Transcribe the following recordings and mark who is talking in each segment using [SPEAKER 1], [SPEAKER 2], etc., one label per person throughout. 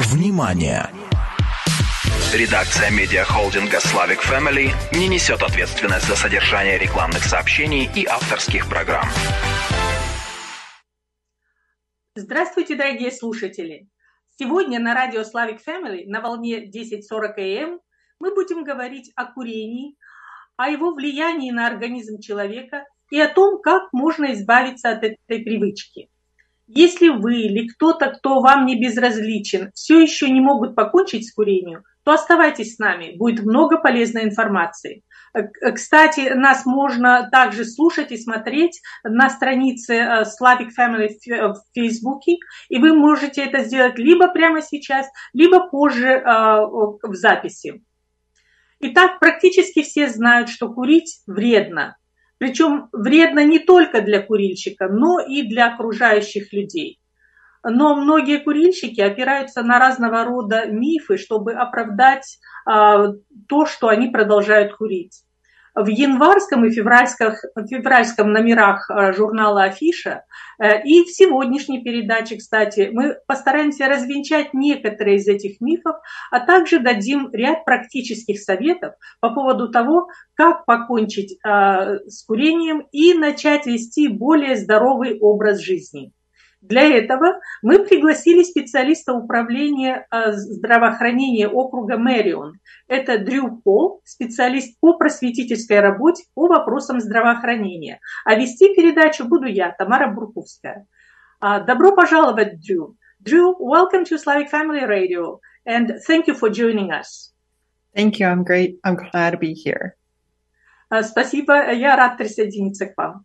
[SPEAKER 1] Внимание! Редакция медиахолдинга Slavic Family не несет ответственность за содержание рекламных сообщений и авторских программ.
[SPEAKER 2] Здравствуйте, дорогие слушатели! Сегодня на радио Slavic Family на волне 1040 АМ мы будем говорить о курении, о его влиянии на организм человека и о том, как можно избавиться от этой привычки. Если вы или кто-то, кто вам не безразличен, все еще не могут покончить с курением, то оставайтесь с нами, будет много полезной информации. Э, кстати, нас можно также слушать и смотреть на странице э, Slavic Family в Фейсбуке, и вы можете это сделать либо прямо сейчас, либо позже э, в записи. Итак, практически все знают, что курить вредно. Причем вредно не только для курильщика, но и для окружающих людей. Но многие курильщики опираются на разного рода мифы, чтобы оправдать а, то, что они продолжают курить. В январском и февральском, февральском номерах э, журнала «Афиша» э, и в сегодняшней передаче, кстати, мы постараемся развенчать некоторые из этих мифов, а также дадим ряд практических советов по поводу того, как покончить э, с курением и начать вести более здоровый образ жизни. Для этого мы пригласили специалиста управления э, здравоохранения округа Мэрион. Это Дрю Пол, специалист по просветительской работе по вопросам здравоохранения. А вести передачу буду я, Тамара Бурковская. А, добро пожаловать, Дрю. Drew, welcome to Slavic Family Radio, and thank you for joining us.
[SPEAKER 3] Thank you. I'm great. I'm glad to be here.
[SPEAKER 2] А, спасибо. Я рад присоединиться к вам.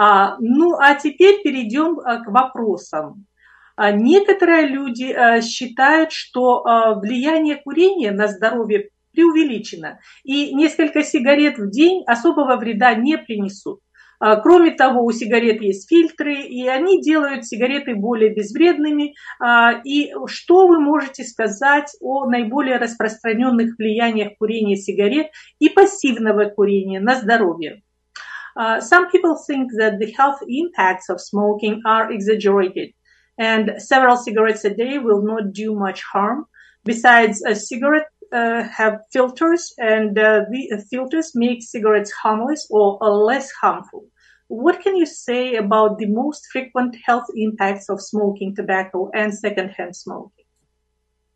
[SPEAKER 2] А, ну, а теперь перейдем а, к вопросам. А, некоторые люди считают, что влияние курения на здоровье преувеличено, и несколько сигарет в день особого вреда не принесут. Кроме того, у сигарет есть фильтры, и они делают сигареты более безвредными. И что вы можете сказать о наиболее распространенных влияниях курения сигарет и пассивного курения на здоровье? Uh, some people think that the health impacts of smoking are exaggerated, and several cigarettes a day will not do much harm. Besides, a cigarette uh, have filters, and uh, the filters make cigarettes harmless or uh, less harmful. What can you say about the most frequent health impacts of smoking tobacco and secondhand smoking?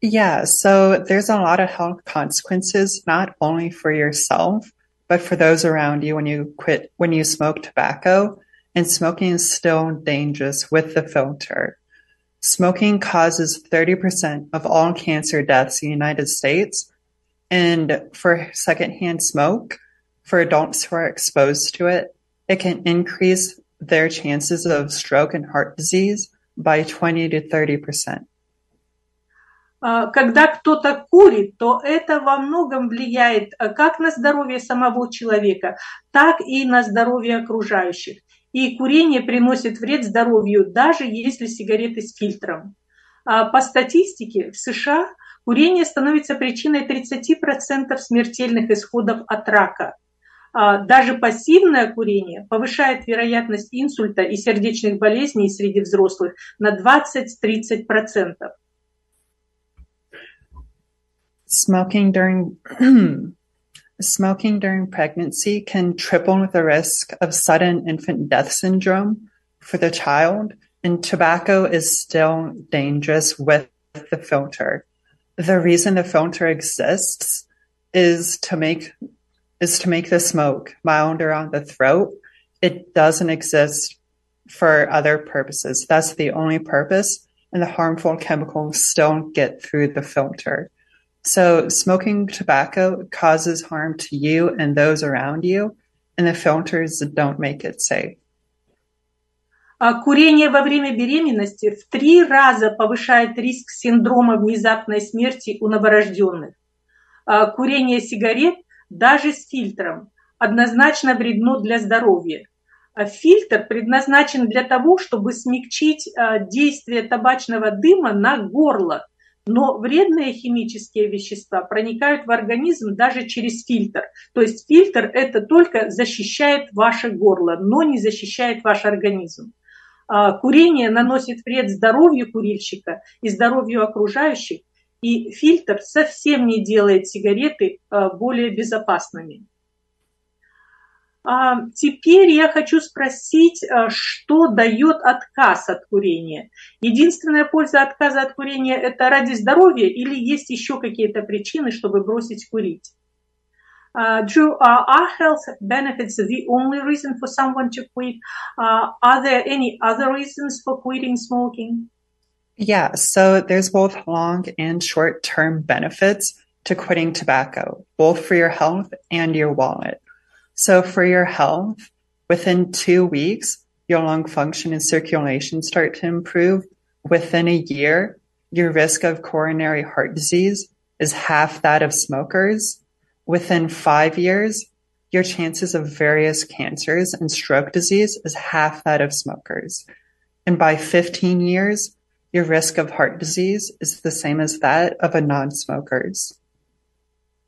[SPEAKER 3] Yeah, so there's a lot of health consequences, not only for yourself, but for those around you when you quit, when you smoke tobacco, and smoking is still dangerous with the filter. Smoking causes 30% of all cancer deaths in the United States. And for secondhand smoke, for adults who are exposed to it, it can increase their chances of stroke and heart disease by 20 to 30%.
[SPEAKER 2] А, когда кто-то курит, то это во многом влияет а, как на здоровье самого человека, так и на здоровье окружающих. И курение приносит вред здоровью, даже если сигареты с фильтром. А, по статистике в США курение становится причиной 30% смертельных исходов от рака. Даже пассивное курение повышает вероятность инсульта и сердечных болезней среди взрослых на 20-30%.
[SPEAKER 3] Smoking during smoking during pregnancy can triple the risk of sudden infant death syndrome for the child, and tobacco is still dangerous with the filter. The reason the filter exists is to make is to make the smoke milder on the throat. It doesn't exist for other purposes. That's the only purpose, and the harmful chemicals still get through the filter. So smoking tobacco causes harm to you and those around you, and the filters don't make it safe.
[SPEAKER 2] Курение во время беременности в три раза повышает риск синдрома внезапной смерти у новорожденных. Курение сигарет даже с фильтром однозначно вредно для здоровья. Фильтр предназначен для того, чтобы смягчить действие табачного дыма на горло, но вредные химические вещества проникают в организм даже через фильтр. То есть фильтр это только защищает ваше горло, но не защищает ваш организм. А, курение наносит вред здоровью курильщика и здоровью окружающих, и фильтр совсем не делает сигареты а, более безопасными. А теперь я хочу спросить, что дает отказ от курения? Единственная польза отказа от курения – это ради здоровья или есть еще какие-то причины, чтобы бросить курить? Uh, Drew, uh, are health benefits the only reason for someone to quit? Uh, are there any other reasons for quitting smoking?
[SPEAKER 3] Yeah, so there's both long and short term benefits to quitting tobacco, both for your health and your wallet. So for your health, within two weeks, your lung function and circulation start to improve. Within a year, your risk of coronary heart disease is half that of smokers Within five years, your chances of various cancers and stroke disease is half that of smokers. And by 15 years, your risk of heart disease is the same as that of a non-smokers.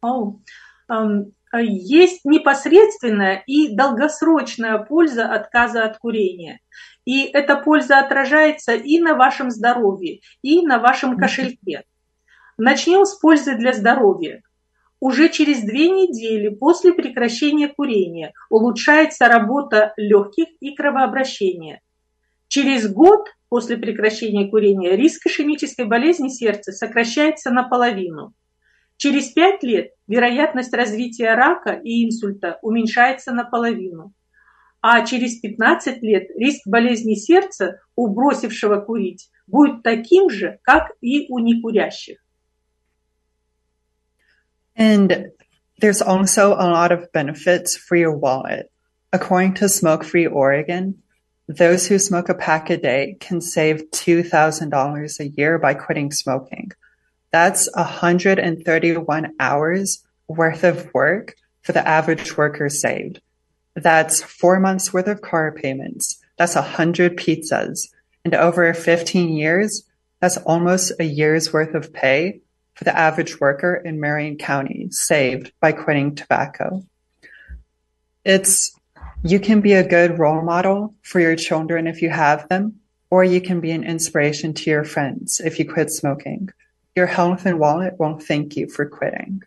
[SPEAKER 2] Oh, um, есть непосредственная и долгосрочная польза отказа от курения. И эта польза отражается и на вашем здоровье, и на вашем кошельке. Начнем с пользы для здоровья. Уже через две недели после прекращения курения улучшается работа легких и кровообращения. Через год после прекращения курения риск ишемической болезни сердца сокращается наполовину. Через пять лет вероятность развития рака и инсульта уменьшается наполовину. А через 15 лет риск болезни сердца у бросившего курить будет таким же, как и у некурящих.
[SPEAKER 3] And there's also a lot of benefits for your wallet. According to Smoke Free Oregon, those who smoke a pack a day can save $2,000 a year by quitting smoking. That's 131 hours worth of work for the average worker saved. That's four months worth of car payments. That's a hundred pizzas. And over 15 years, that's almost a year's worth of pay for the average worker in Marion County saved by quitting tobacco. It's, you can be a good role model for your children if you have them, or you can be an inspiration to your friends if you quit smoking. Your health and wallet won't thank you for quitting.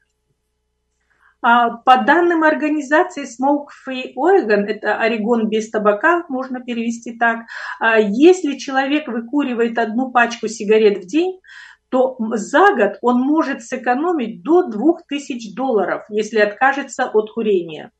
[SPEAKER 2] По данным организации Smoke Free Oregon, это Орегон без табака, можно перевести так, если человек выкуривает одну пачку сигарет в день, то за год он может сэкономить до 2000 долларов, если откажется от курения.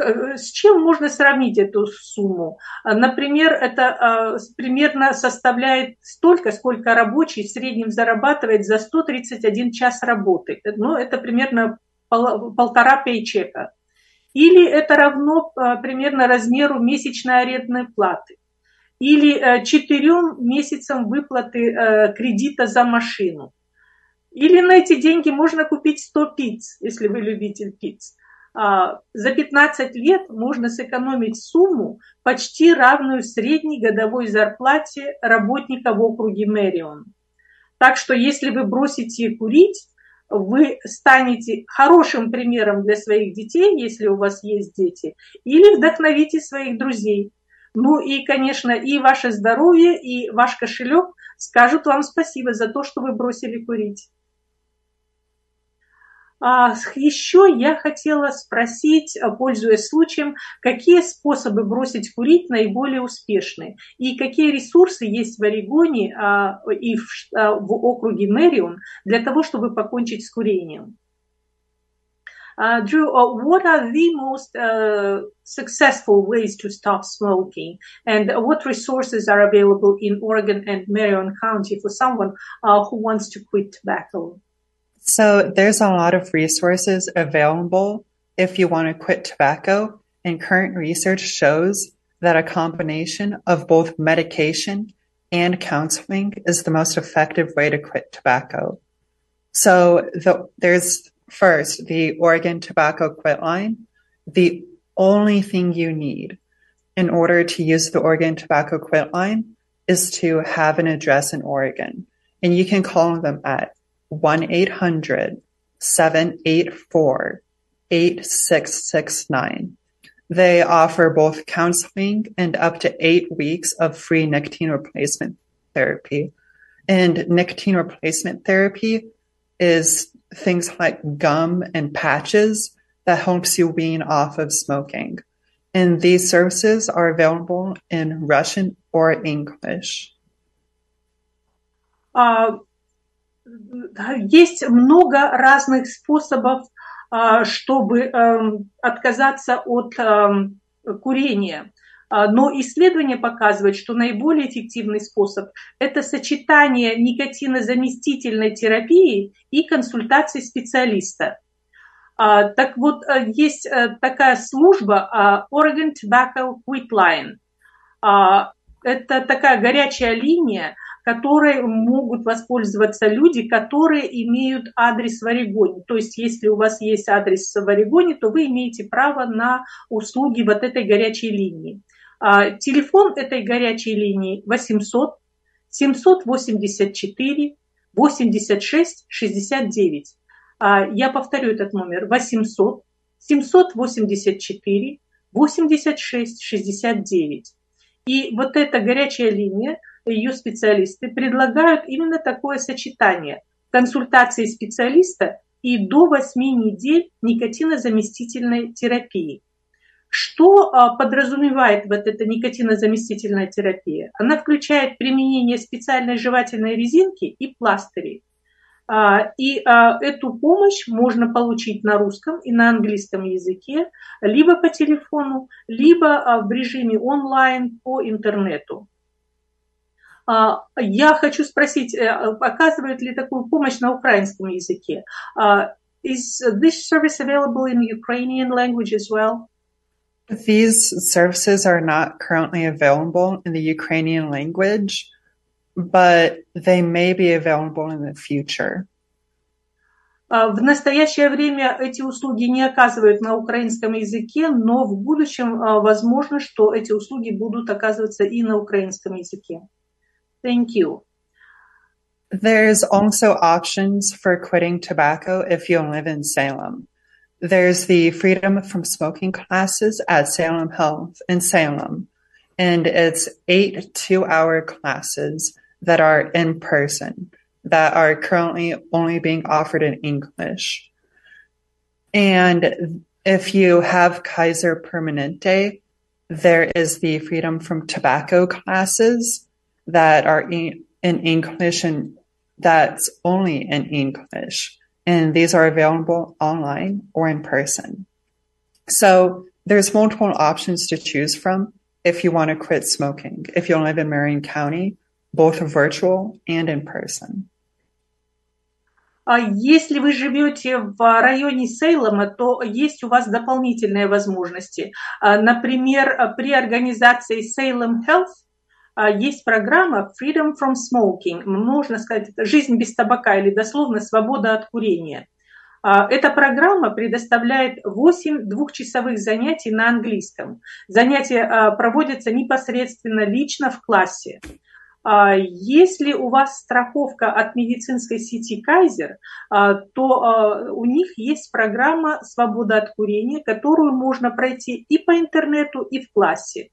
[SPEAKER 2] С чем можно сравнить эту сумму? Например, это а, примерно составляет столько, сколько рабочий в среднем зарабатывает за 131 час работы. Ну, это примерно полтора пейчека. Или это равно а, примерно размеру месячной арендной платы или э, четырем месяцам выплаты э, кредита за машину. Или на эти деньги можно купить 100 пиц, если вы любитель пиц. А, за 15 лет можно сэкономить сумму, почти равную средней годовой зарплате работника в округе Мэрион. Так что если вы бросите курить, вы станете хорошим примером для своих детей, если у вас есть дети, или вдохновите своих друзей. Ну и, конечно, и ваше здоровье, и ваш кошелек скажут вам спасибо за то, что вы бросили курить. А еще я хотела спросить, пользуясь случаем, какие способы бросить курить наиболее успешны и какие ресурсы есть в Орегоне а, и а, в округе Мэрион для того, чтобы покончить с курением. Uh, Drew, uh, what are the most uh, successful ways to stop smoking, and what resources are available in Oregon and Marion County for someone uh, who wants to quit tobacco?
[SPEAKER 3] So there's a lot of resources available if you want to quit tobacco, and current research shows that a combination of both medication and counseling is the most effective way to quit tobacco. So the, there's First, the Oregon Tobacco Quit line. The only thing you need in order to use the Oregon Tobacco Quit line is to have an address in Oregon. And you can call them at 1-800-784-8669. They offer both counseling and up to eight weeks of free nicotine replacement therapy. And nicotine replacement therapy is things like gum and patches that helps you wean off of smoking. And these services are available in Russian or English.
[SPEAKER 2] А, Есть много разных способов, а, чтобы эм, отказаться от эм, курения. А, Но исследования показывают, что наиболее эффективный способ – это сочетание никотинозаместительной терапии и консультации специалиста. А, Так вот, э, есть э, такая служба Oregon Tobacco Quitline. А, Это такая горячая линия, которой могут воспользоваться люди, которые имеют адрес в Орегоне. То есть, если у вас есть адрес в Орегоне, то вы имеете право на услуги вот этой горячей линии. А, Телефон этой горячей линии 800 784 86 69. А, Я повторю этот номер 800 784 86 69. И вот эта горячая линия, ее специалисты предлагают именно такое сочетание консультации специалиста и до 8 недель никотинозаместительной терапии. Что а, подразумевает вот эта никотинозаместительная терапия? Она включает применение специальной жевательной резинки и пластырей. А, И а, эту помощь можно получить на русском и на английском языке, либо по телефону, либо а, в режиме онлайн по интернету. Я хочу спросить, э, оказывает ли такую помощь на украинском языке? Is this service available in Ukrainian language as well?
[SPEAKER 3] These services are not currently available in the Ukrainian language, but they may be available in the future.
[SPEAKER 2] В настоящее время эти услуги не оказывают на украинском языке, но в будущем возможно, что эти услуги будут оказываться и на украинском языке. Thank you.
[SPEAKER 3] There's also options for quitting tobacco if you live in Salem. There's the freedom from smoking classes at Salem Health in Salem, and it's eight two hour classes that are in person that are currently only being offered in English. And if you have Kaiser Permanente, there is the freedom from tobacco classes that are in, English and that's only in English. And these are available online or in person. So there's multiple options to choose from if you want to quit smoking. If you live in Marion County, both virtual and in person.
[SPEAKER 2] А Если вы живете в районе Сейлома, то есть у вас дополнительные возможности. А, Например, при организации Salem Health а, есть программа Freedom from Smoking. Можно сказать, жизнь без табака или дословно свобода от курения. Эта программа предоставляет 8 двухчасовых занятий на английском. Занятия проводятся непосредственно лично в классе. А, Если у вас страховка от медицинской сети Кайзер, а, то а, у них есть программа «Свобода от курения», которую можно пройти и по интернету, и в классе.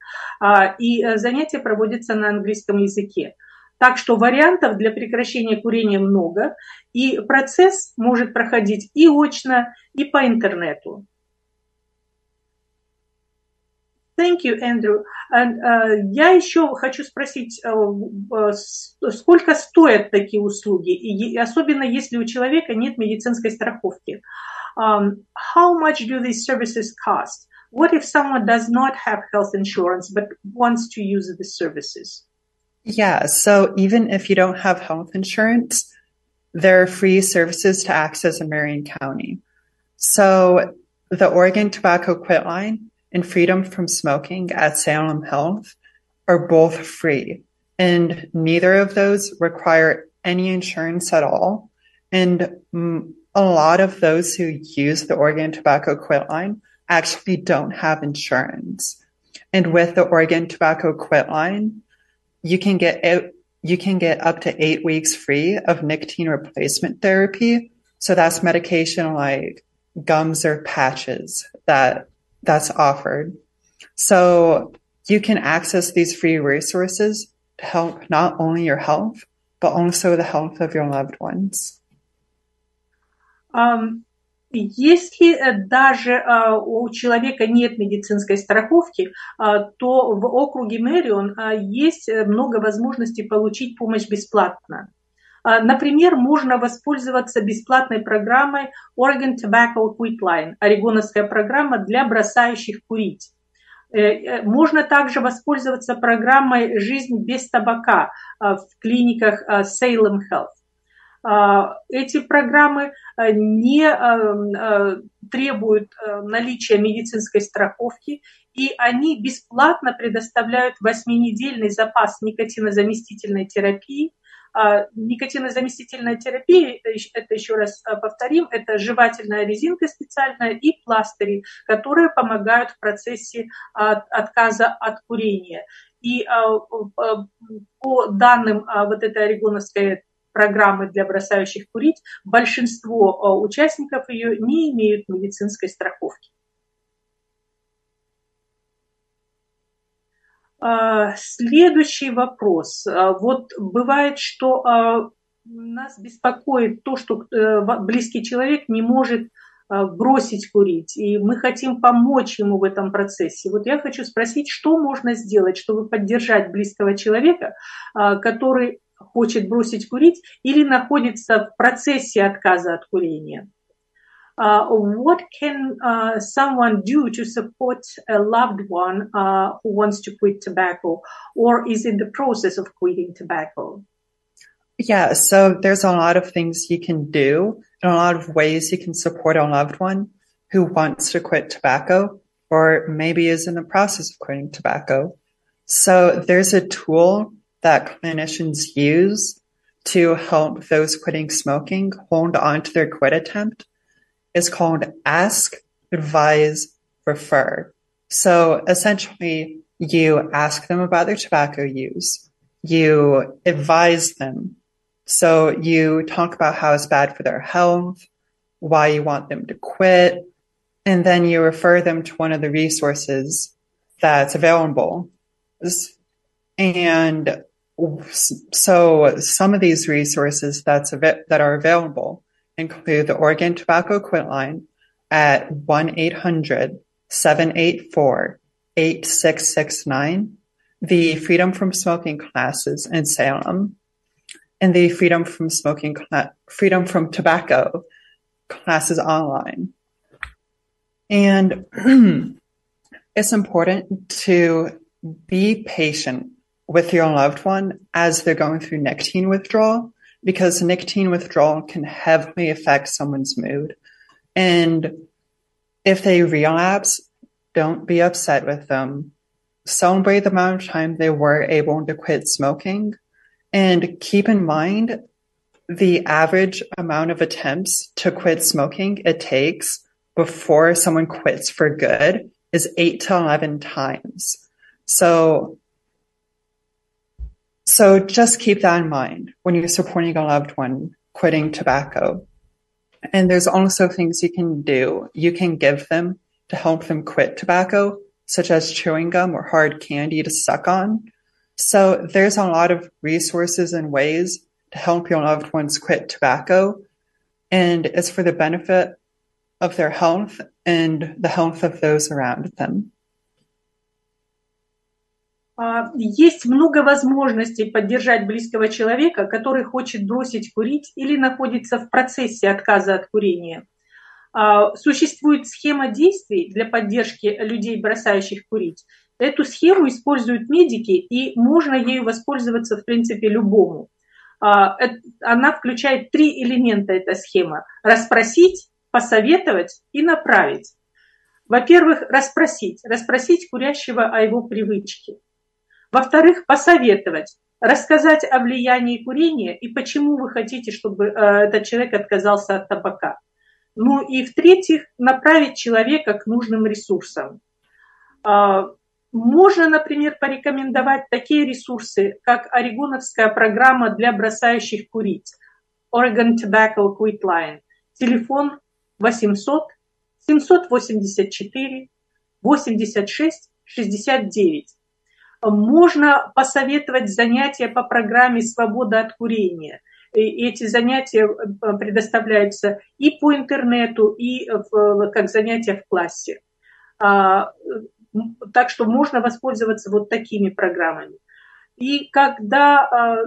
[SPEAKER 2] И э, занятия проводятся на английском языке. Так что вариантов для прекращения курения много, и процесс может проходить и очно, и по интернету. Thank you, Andrew. And, uh, я еще хочу спросить, uh, сколько стоят такие услуги, и особенно если у человека нет медицинской страховки. Um, how much do these services cost? What if someone does not have health insurance but wants to use the services?
[SPEAKER 3] Yeah, so even if you don't have health insurance, there are free services to access in Marion County. So the Oregon Tobacco Quit Line and Freedom from Smoking at Salem Health are both free and neither of those require any insurance at all. And mm, a lot of those who use the Oregon Tobacco Quit Line actually don't have insurance. And with the Oregon Tobacco Quit Line, you can get out, you can get up to eight weeks free of nicotine replacement therapy. So that's medication like gums or patches that that's offered. So you can access these free resources to help not only your health, but also the health of your loved ones.
[SPEAKER 2] Um, если э, даже uh, у человека нет медицинской страховки, uh, то в округе Мэрион uh, есть много возможностей получить помощь бесплатно. Например, можно воспользоваться бесплатной программой Oregon Tobacco Quitline, орегоновская программа для бросающих курить. Можно также воспользоваться программой «Жизнь без табака» в клиниках Salem Health. Эти программы не требуют наличия медицинской страховки, и они бесплатно предоставляют 8-недельный запас никотинозаместительной терапии. Никотинозаместительная терапия, это еще раз повторим, это жевательная резинка специальная и пластыри, которые помогают в процессе отказа от курения. И по данным вот этой орегоновской программы для бросающих курить, большинство участников ее не имеют медицинской страховки. Следующий вопрос. Вот бывает, что нас беспокоит то, что э, близкий человек не может бросить курить, и мы хотим помочь ему в этом процессе. Вот я хочу спросить, что можно сделать, чтобы поддержать близкого человека, который хочет бросить курить или находится в процессе отказа от курения. Uh, what can uh, someone do to support a loved one uh, who wants to quit tobacco or is in the process of quitting tobacco?
[SPEAKER 3] Yeah, so there's a lot of things you can do and a lot of ways you can support a loved one who wants to quit tobacco or maybe is in the process of quitting tobacco. So there's a tool that clinicians use to help those quitting smoking hold on to their quit attempt is called ask, advise, refer. So essentially you ask them about their tobacco use. You advise them. So you talk about how it's bad for their health, why you want them to quit, and then you refer them to one of the resources that's available. And so some of these resources that's av- that are available include the Oregon Tobacco Quit Line at 1-800-784-8669, the Freedom from Smoking classes in Salem, and the Freedom from Smoking Freedom from Tobacco classes online. And it's important to be patient with your loved one as they're going through nicotine withdrawal because nicotine withdrawal can heavily affect someone's mood. And if they relapse, don't be upset with them. Celebrate the amount of time they were able to quit smoking and keep in mind the average amount of attempts to quit smoking it takes before someone quits for good is eight to 11 times. So so just keep that in mind when you're supporting a loved one quitting tobacco. And there's also things you can do. You can give them to help them quit tobacco, such as chewing gum or hard candy to suck on. So there's a lot of resources and ways to help your loved ones quit tobacco. And it's for the benefit of their health and the health of those around them.
[SPEAKER 2] Есть много возможностей поддержать близкого человека, который хочет бросить курить или находится в процессе отказа от курения. Существует схема действий для поддержки людей, бросающих курить. Эту схему используют медики, и можно ею воспользоваться, в принципе, любому. Она включает три элемента, эта схема. Расспросить, посоветовать и направить. Во-первых, расспросить. Расспросить курящего о его привычке. Во-вторых, посоветовать, рассказать о влиянии курения и почему вы хотите, чтобы э, этот человек отказался от табака. Ну и в-третьих, направить человека к нужным ресурсам. Э, можно, например, порекомендовать такие ресурсы, как Орегоновская программа для бросающих курить, Oregon Tobacco Quit Line, телефон 800 784 86 69. Можно посоветовать занятия по программе «Свобода от курения». И эти занятия предоставляются и по интернету, и в, как занятия в классе. А, так что можно воспользоваться вот такими программами. И когда а,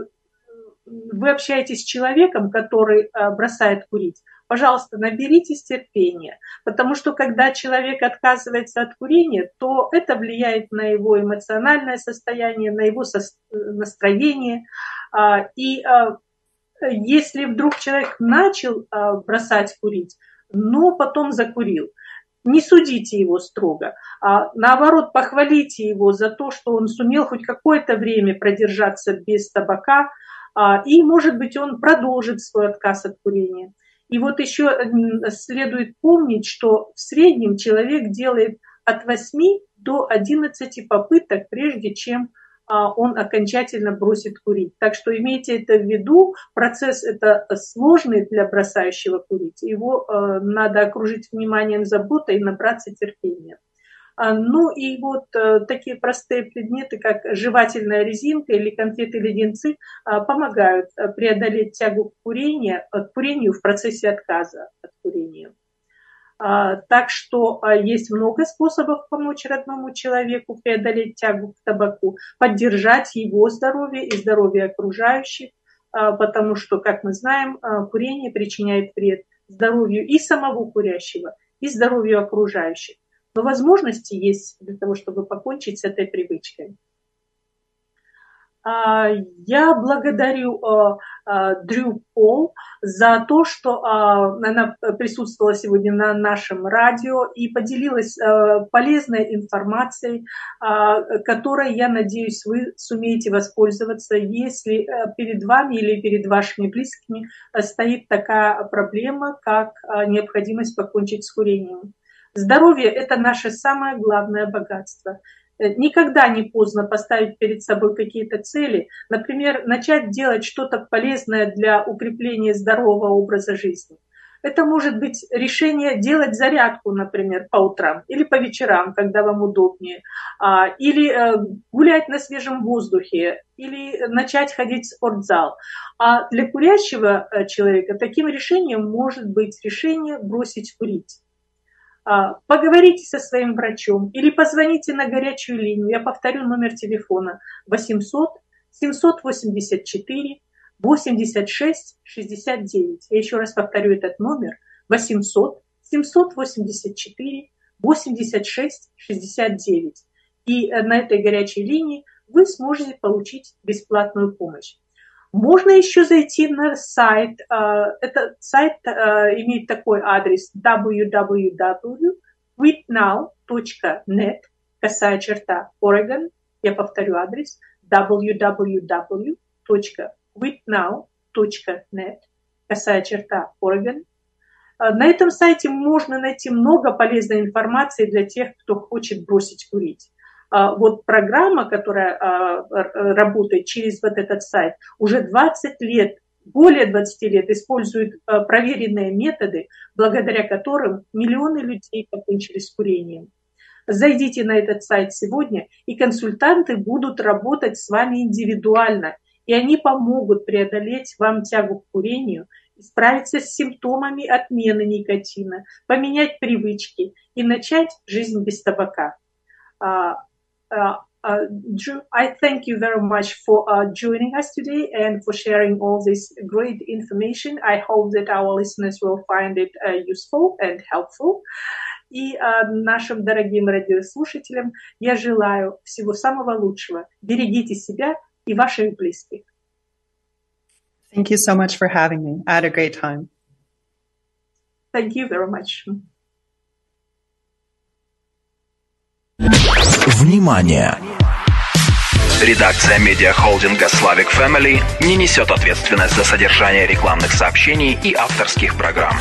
[SPEAKER 2] вы общаетесь с человеком, который а, бросает курить, пожалуйста, наберитесь терпения, потому что когда человек отказывается от курения, то это влияет на его эмоциональное состояние, на его настроение. А, и если вдруг человек начал бросать курить, но потом закурил, не судите его строго, а наоборот похвалите его за то, что он сумел хоть какое-то время продержаться без табака, а, и, может быть, он продолжит свой отказ от курения. И вот еще следует помнить, что в среднем человек делает от 8 до 11 попыток, прежде чем а, он окончательно бросит курить. Так что имейте это в виду. Процесс это сложный для бросающего курить. Его э, надо окружить вниманием, заботой и набраться терпения. А, ну и вот э, такие простые предметы, как жевательная резинка или конфеты-леденцы, а, помогают э, преодолеть тягу к курению, к курению в процессе отказа от курения. А, так что есть много способов помочь родному человеку преодолеть тягу к табаку, поддержать его здоровье и здоровье окружающих, потому что, как мы знаем, курение причиняет вред здоровью и самого курящего, и здоровью окружающих. Но возможности есть для того, чтобы покончить с этой привычкой. А, я благодарю а, а, Дрю Пол за то, что она присутствовала сегодня на нашем радио и поделилась полезной информацией, которой, я надеюсь, вы сумеете воспользоваться, если перед вами или перед вашими близкими стоит такая проблема, как необходимость покончить с курением. Здоровье – это наше самое главное богатство – Э, никогда не поздно поставить перед собой какие-то цели, например, начать делать что-то полезное для укрепления здорового образа жизни. Это может быть решение делать зарядку, например, по утрам или по вечерам, когда вам удобнее, а, или э, гулять на свежем воздухе, или начать ходить в спортзал. А для курящего э, человека таким решением может быть решение бросить курить. А, поговорите со своим врачом или позвоните на горячую линию. Я повторю номер телефона 800 784 86 69. Я еще раз повторю этот номер 800 784 86 69. И э, на этой горячей линии вы сможете получить бесплатную помощь. Можно еще зайти на сайт. А, этот сайт а, имеет такой адрес www.withnow.net, косая черта Oregon. Я повторю адрес www.withnow.net, косая черта Oregon. А, на этом сайте можно найти много полезной информации для тех, кто хочет бросить курить. А, вот программа, которая а, работает через вот этот сайт, уже 20 лет, более 20 лет использует а, проверенные методы, благодаря которым миллионы людей покончили с курением. Зайдите на этот сайт сегодня, и консультанты будут работать с вами индивидуально, и они помогут преодолеть вам тягу к курению, справиться с симптомами отмены никотина, поменять привычки и начать жизнь без табака. Uh, uh, Drew, I thank you very much for uh, joining us today and for sharing all this great information. I hope that our listeners will find it useful and helpful. И э, нашим дорогим радиослушателям я желаю всего самого лучшего. Берегите себя и ваших близких.
[SPEAKER 3] Thank you so much for having me. I had a great time.
[SPEAKER 2] Thank you very much.
[SPEAKER 1] Внимание! Редакция медиахолдинга Slavic Family не несет ответственность за содержание рекламных сообщений и авторских программ.